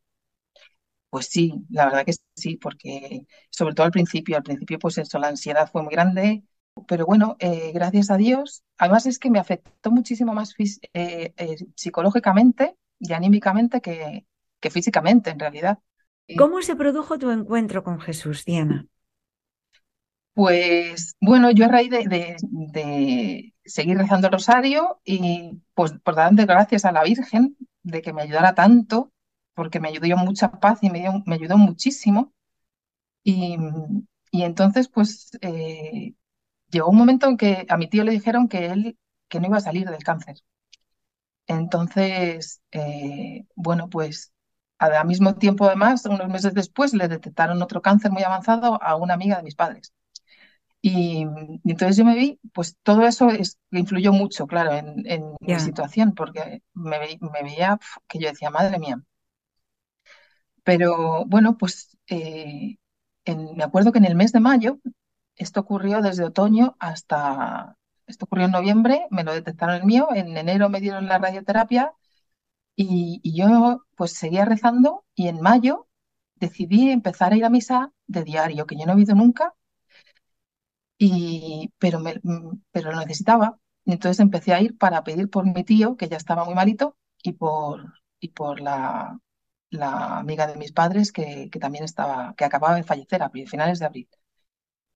Pues sí, la verdad que sí, porque sobre todo al principio, al principio pues eso, la ansiedad fue muy grande, pero bueno, eh, gracias a Dios, además es que me afectó muchísimo más eh, eh, psicológicamente y anímicamente que, que físicamente en realidad. ¿Cómo se produjo tu encuentro con Jesús, Diana? Pues bueno, yo a raíz de, de- de seguir rezando el rosario y pues por darle gracias a la Virgen de que me ayudara tanto, porque me ayudó mucha paz y me dio- me ayudó muchísimo. Y, y entonces pues eh, llegó un momento en que a mi tío le dijeron que él que no iba a salir del cáncer. Entonces, eh, bueno, pues al mismo tiempo además, unos meses después, le detectaron otro cáncer muy avanzado a una amiga de mis padres. Y, y entonces yo me vi, pues todo eso es- influyó mucho, claro, en, en mi Ya, situación, porque me, me veía que yo decía, madre mía. Pero bueno, pues eh, en- me acuerdo que en el mes de mayo, esto ocurrió desde otoño hasta, esto ocurrió en noviembre, me lo detectaron el mío, en enero me dieron la radioterapia y, yo pues seguía rezando y en mayo decidí empezar a ir a misa de diario, que yo no he ido nunca y, pero, me, mm, pero lo necesitaba. Entonces empecé a ir para pedir por mi tío, que ya estaba muy malito, y por, y por la, la amiga de mis padres, que, que también estaba, que acababa de fallecer a finales de abril,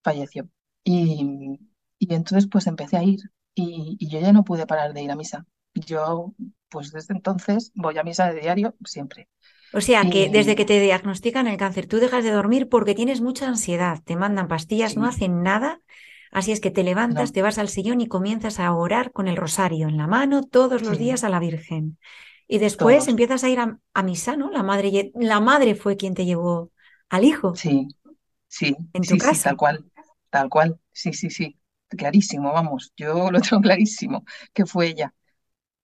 falleció. Y, y entonces pues empecé a ir y, y yo ya no pude parar de ir a misa. Yo pues desde entonces voy a misa de diario siempre. O sea que desde que te diagnostican el cáncer, tú dejas de dormir porque tienes mucha ansiedad, te mandan pastillas, no hacen nada, así es que te levantas, no, te vas al sillón y comienzas a orar con el rosario en la mano todos los sí, días a la Virgen. Y después todos. empiezas a ir a, a misa, ¿no? La madre, la madre fue quien te llevó al hijo Sí, sí, en tu sí, sí, casa. tal cual, tal cual. Sí, sí, sí. Clarísimo, vamos. Yo lo tengo clarísimo que fue ella.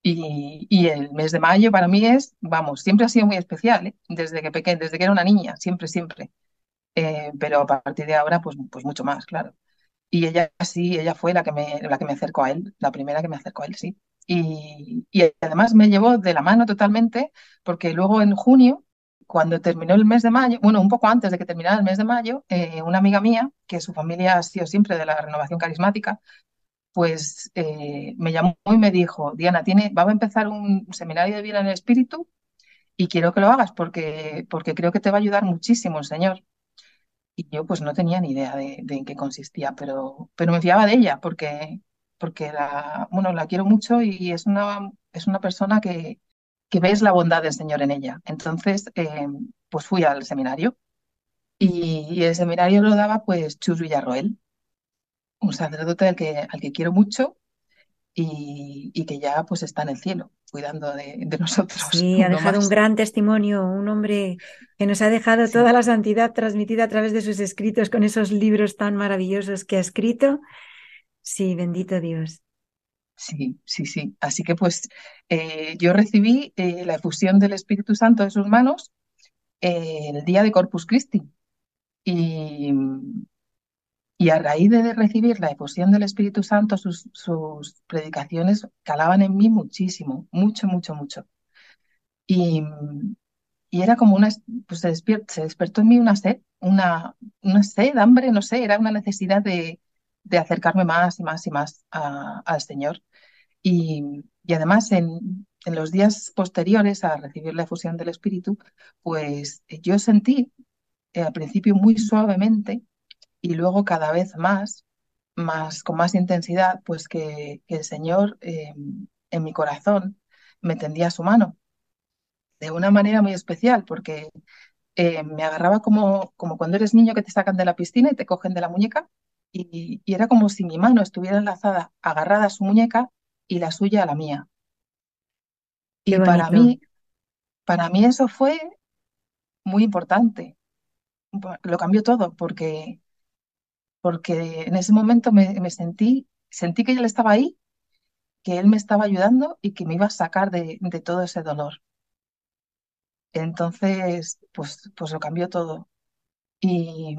Y, y el mes de mayo para mí es, vamos, siempre ha sido muy especial, ¿eh? Desde que pequeña, desde que era una niña, siempre, siempre. Eh, pero a partir de ahora, pues, pues mucho más, claro. Y ella sí, ella fue la que me, la que me acercó a él, la primera que me acercó a él, sí. Y, además me llevó de la mano totalmente porque luego en junio, cuando terminó el mes de mayo, bueno, un poco antes de que terminara el mes de mayo, eh, una amiga mía, que su familia ha sido siempre de la renovación carismática, pues eh, me llamó y me dijo, Diana, tiene, va a empezar un seminario de vida en el espíritu y quiero que lo hagas porque, porque creo que te va a ayudar muchísimo el Señor. Y yo pues no tenía ni idea de, de en qué consistía, pero, pero me fiaba de ella porque, porque la, bueno, la quiero mucho y es una, es una persona que, que ves la bondad del Señor en ella. Entonces, eh, pues fui al seminario y, y el seminario lo daba pues Chus Villarroel, un sacerdote al que, al que quiero mucho y, y que ya pues está en el cielo cuidando de, de nosotros. Sí, ha dejado un gran testimonio, un hombre que nos ha dejado Sí. toda la santidad transmitida a través de sus escritos con esos libros tan maravillosos que ha escrito. Sí, bendito Dios. Sí, sí, sí. Así que pues eh, yo recibí eh, la efusión del Espíritu Santo de sus manos eh, el día de Corpus Christi. Y, y a raíz de recibir la efusión del Espíritu Santo, sus, sus predicaciones calaban en mí muchísimo, mucho, mucho, mucho. Y, y era como una, pues se, despertó en mí una sed, una, una sed, hambre, no sé, era una necesidad de, de acercarme más y más y más al Señor. Y, y además en, en los días posteriores a recibir la efusión del Espíritu, pues eh, yo sentí eh, al principio muy suavemente y luego cada vez más, más con más intensidad, pues que, el Señor eh, en mi corazón me tendía su mano de una manera muy especial, porque eh, me agarraba como, como cuando eres niño que te sacan de la piscina y te cogen de la muñeca, y, y era como si mi mano estuviera enlazada, agarrada a su muñeca y la suya a la mía. Qué Y para mí, para mí eso fue muy importante. Lo cambió todo, porque, porque en ese momento me, me sentí, sentí que él estaba ahí, que él me estaba ayudando y que me iba a sacar de, de todo ese dolor. Entonces, pues, pues lo cambió todo. Y,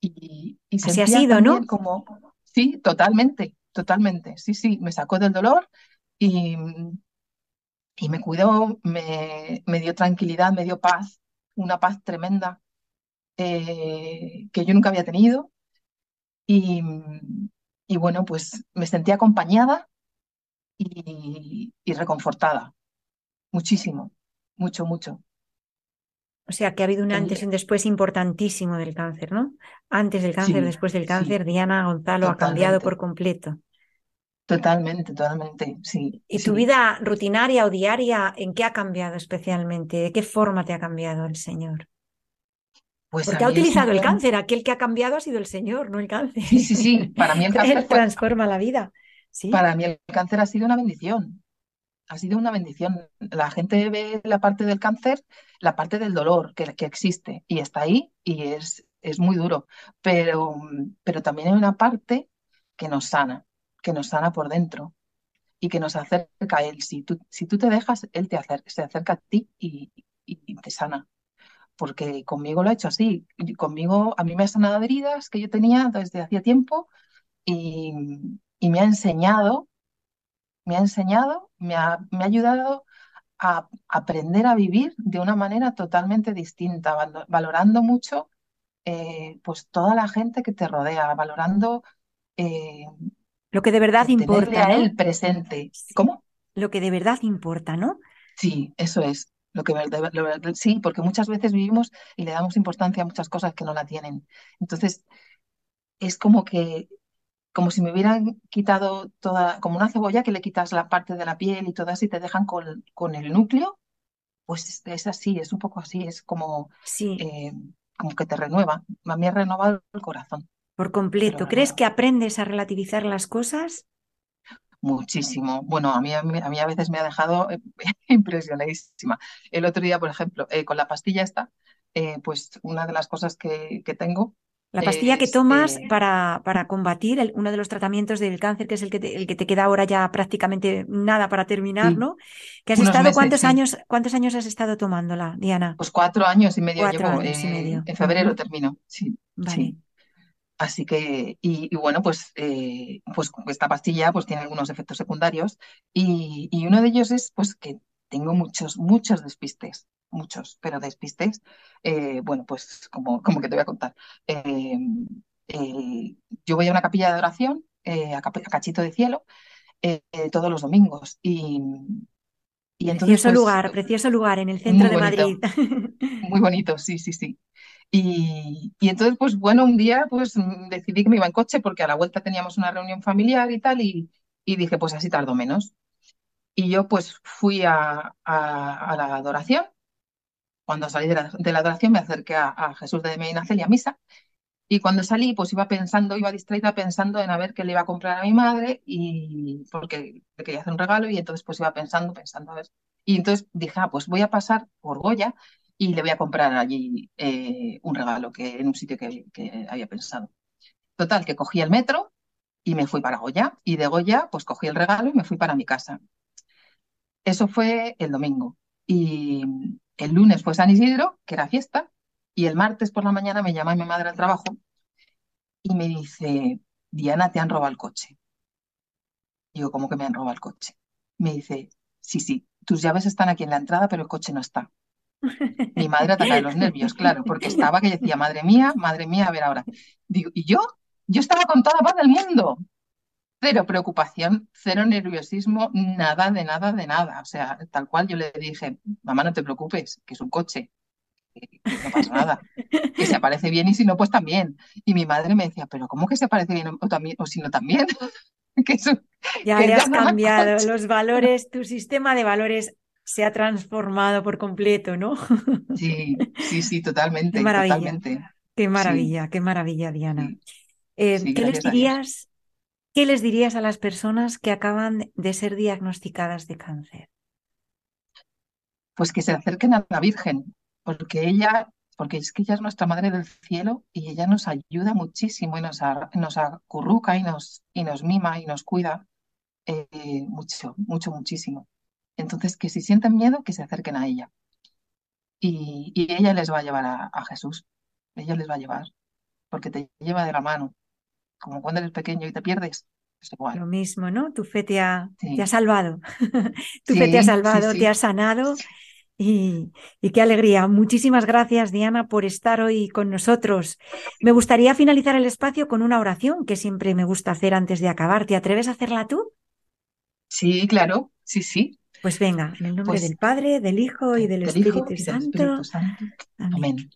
y, y Así ha sido, ¿no? como, sí, totalmente, totalmente, sí, sí, me sacó del dolor y, y me cuidó, me, me dio tranquilidad, me dio paz, una paz tremenda eh, que yo nunca había tenido. Y, y bueno, pues me sentí acompañada y, y reconfortada, muchísimo, mucho, mucho. O sea, que ha habido un antes y un después importantísimo del cáncer, ¿no? Antes del cáncer, sí, después del sí, cáncer, Diana Gonzalo ha cambiado por completo. totalmente, totalmente, sí, ¿Y tu vida rutinaria o diaria, en qué ha cambiado especialmente? ¿De qué forma te ha cambiado el Señor? Pues Porque ha utilizado el cáncer, aquel que ha cambiado ha sido el Señor, no el cáncer. sí, sí, sí, para mí el cáncer Él fue, transforma la vida, ¿sí? para mí el cáncer ha sido una bendición, ha sido una bendición. La gente ve la parte del cáncer, la parte del dolor que, existe y está ahí y es, es muy duro, pero, pero también hay una parte que nos sana, que nos sana por dentro y que nos acerca a Él. Si tú, si tú te dejas, Él te se acerca a ti y, y te sana. Porque conmigo lo ha hecho así. Conmigo, a mí me ha sanado heridas que yo tenía desde hacía tiempo y, y me ha enseñado, me ha enseñado, me ha, me ha ayudado a aprender a vivir de una manera totalmente distinta, valo- valorando mucho eh, pues toda la gente que te rodea, valorando eh, Lo que de verdad el importa. Él presente. Sí. ¿Cómo? Lo que de verdad importa, ¿no? Sí, eso es. Lo que lo sí, porque muchas veces vivimos y le damos importancia a muchas cosas que no la tienen. Entonces, es como que, como si me hubieran quitado toda, como una cebolla que le quitas la parte de la piel y todo y te dejan con, con el núcleo, pues es, es así, es un poco así, es como, Sí, eh, como que te renueva. A mí ha renovado el corazón, por completo. ¿Crees que aprendes a relativizar las cosas? Muchísimo. Bueno, a mí, a mí, a mí a veces me ha dejado impresionadísima. El otro día, por ejemplo, eh, con la pastilla esta, eh, pues una de las cosas que, que tengo La pastilla que es, tomas para, para combatir el- uno de los tratamientos del cáncer, que es el que te, el que te queda ahora ya prácticamente nada para terminar, sí, ¿no? Que has unos estado, meses, ¿cuántos sí. años, cuántos años has estado tomándola, Diana? Pues cuatro años y medio Cuatro llevo. años y medio. en febrero termino. Sí, Vale. sí. Así que, y, y bueno, pues, eh, pues esta pastilla pues tiene algunos efectos secundarios y, y uno de ellos es pues que tengo muchos, muchos despistes, muchos, pero despistes, eh, bueno, pues como, como que te voy a contar. Eh, eh, yo voy a una capilla de oración, eh, a, Cachito de Cielo, eh, todos los domingos y, y entonces Precioso pues lugar, precioso lugar en el centro de bonito. Madrid. Muy bonito, sí, sí, sí. Y, y entonces, pues bueno, un día pues decidí que me iba en coche porque a la vuelta teníamos una reunión familiar y tal, y, y dije, pues así tardo menos. Y yo pues fui a, a- a la adoración. Cuando salí de la, de la adoración me acerqué a, Jesús de Medina Celia, a misa, y cuando salí pues iba pensando, iba distraída pensando en a ver qué le iba a comprar a mi madre, y porque le quería hacer un regalo, y entonces pues iba pensando, pensando a ver. Y entonces dije, ah, pues voy a pasar por Goya y le voy a comprar allí eh, un regalo que en un sitio que, que había pensado. Total, que cogí el metro y me fui para Goya, y de Goya pues cogí el regalo y me fui para mi casa. Eso fue el domingo. Y el lunes fue San Isidro, que era fiesta, y el martes por la mañana me llama mi madre al trabajo y me dice, Diana, te han robado el coche. Digo, ¿cómo que me han robado el coche? Me dice, sí, sí, tus llaves están aquí en la entrada, pero el coche no está. Mi madre ataca los nervios, claro, porque estaba que decía, madre mía, madre mía, a ver ahora. Digo, ¿y yo? Yo estaba con toda la paz del mundo. Cero preocupación, cero nerviosismo, nada de nada de nada. O sea, tal cual yo le dije, mamá, no te preocupes, que es un coche, que, que no pasa nada, que se aparece bien y si no, pues también. Y mi madre me decía, pero ¿cómo que se aparece bien o, también, o si no también? que es un- Ya que le has cambiado coche. los valores, tu sistema de valores se ha transformado por completo, ¿no? Sí, sí, sí, Qué totalmente, maravilla, totalmente. qué Sí, maravilla, qué maravilla, Diana. sí, Eh, sí, ¿qué les dirías, qué les dirías a las personas que acaban de ser diagnosticadas de cáncer? Pues que se acerquen a la Virgen, porque ella, porque es que ella es nuestra Madre del Cielo y ella nos ayuda muchísimo y nos, nos acurruca y nos, y nos mima y nos cuida eh, mucho, mucho, muchísimo. Entonces, que si sienten miedo, que se acerquen a ella. Y, ella les va a llevar a, a Jesús. Ella les va a llevar, porque te lleva de la mano. Como cuando eres pequeño y te pierdes, es igual. Lo mismo, ¿no? Tu fe te ha, te ha salvado. Tu fe te ha sí, salvado, te ha sanado y, y qué alegría. Muchísimas gracias, Diana, por estar hoy con nosotros. Me gustaría finalizar el espacio con una oración que siempre me gusta hacer antes de acabar. ¿Te atreves a hacerla tú? Sí, claro, sí, sí. Pues venga, en el nombre Pues del Padre, del Hijo y del del Hijo Espíritu y del Santo. Espíritu Santo. Amén. Amén.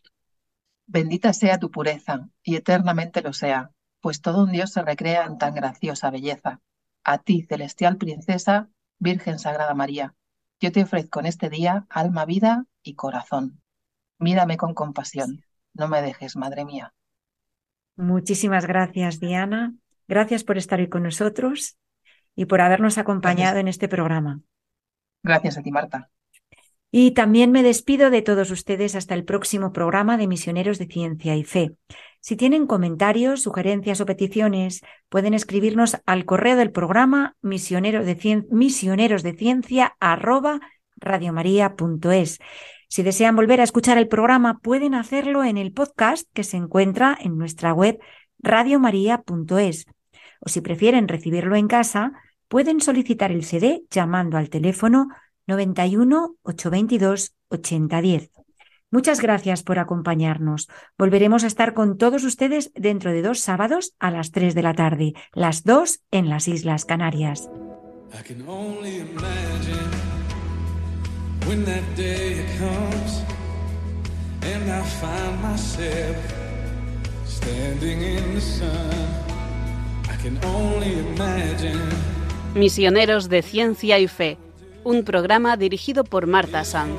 Bendita sea tu pureza, y eternamente lo sea, pues todo un Dios se recrea en tan graciosa belleza. A ti, celestial princesa, Virgen Sagrada María, yo te ofrezco en este día alma, vida y corazón. Mírame con compasión, no me dejes, Madre mía. Muchísimas gracias, Diana. Gracias por estar hoy con nosotros y por habernos acompañado Gracias, en este programa. gracias a ti, Marta. Y también me despido de todos ustedes hasta el próximo programa de Misioneros de Ciencia y Fe. Si tienen comentarios, sugerencias o peticiones, pueden escribirnos al correo del programa misionero de cien- misionerosdeciencia arroba. Si desean volver a escuchar el programa, pueden hacerlo en el podcast que se encuentra en nuestra web radiomaria.es. O si prefieren recibirlo en casa, pueden solicitar el CD llamando al teléfono 91 822 8010. Muchas gracias por acompañarnos. Volveremos a estar con todos ustedes dentro de dos sábados a las 3 de la tarde, las 2 en las Islas Canarias. Misioneros de Ciencia y Fe, un programa dirigido por Marta Sanz.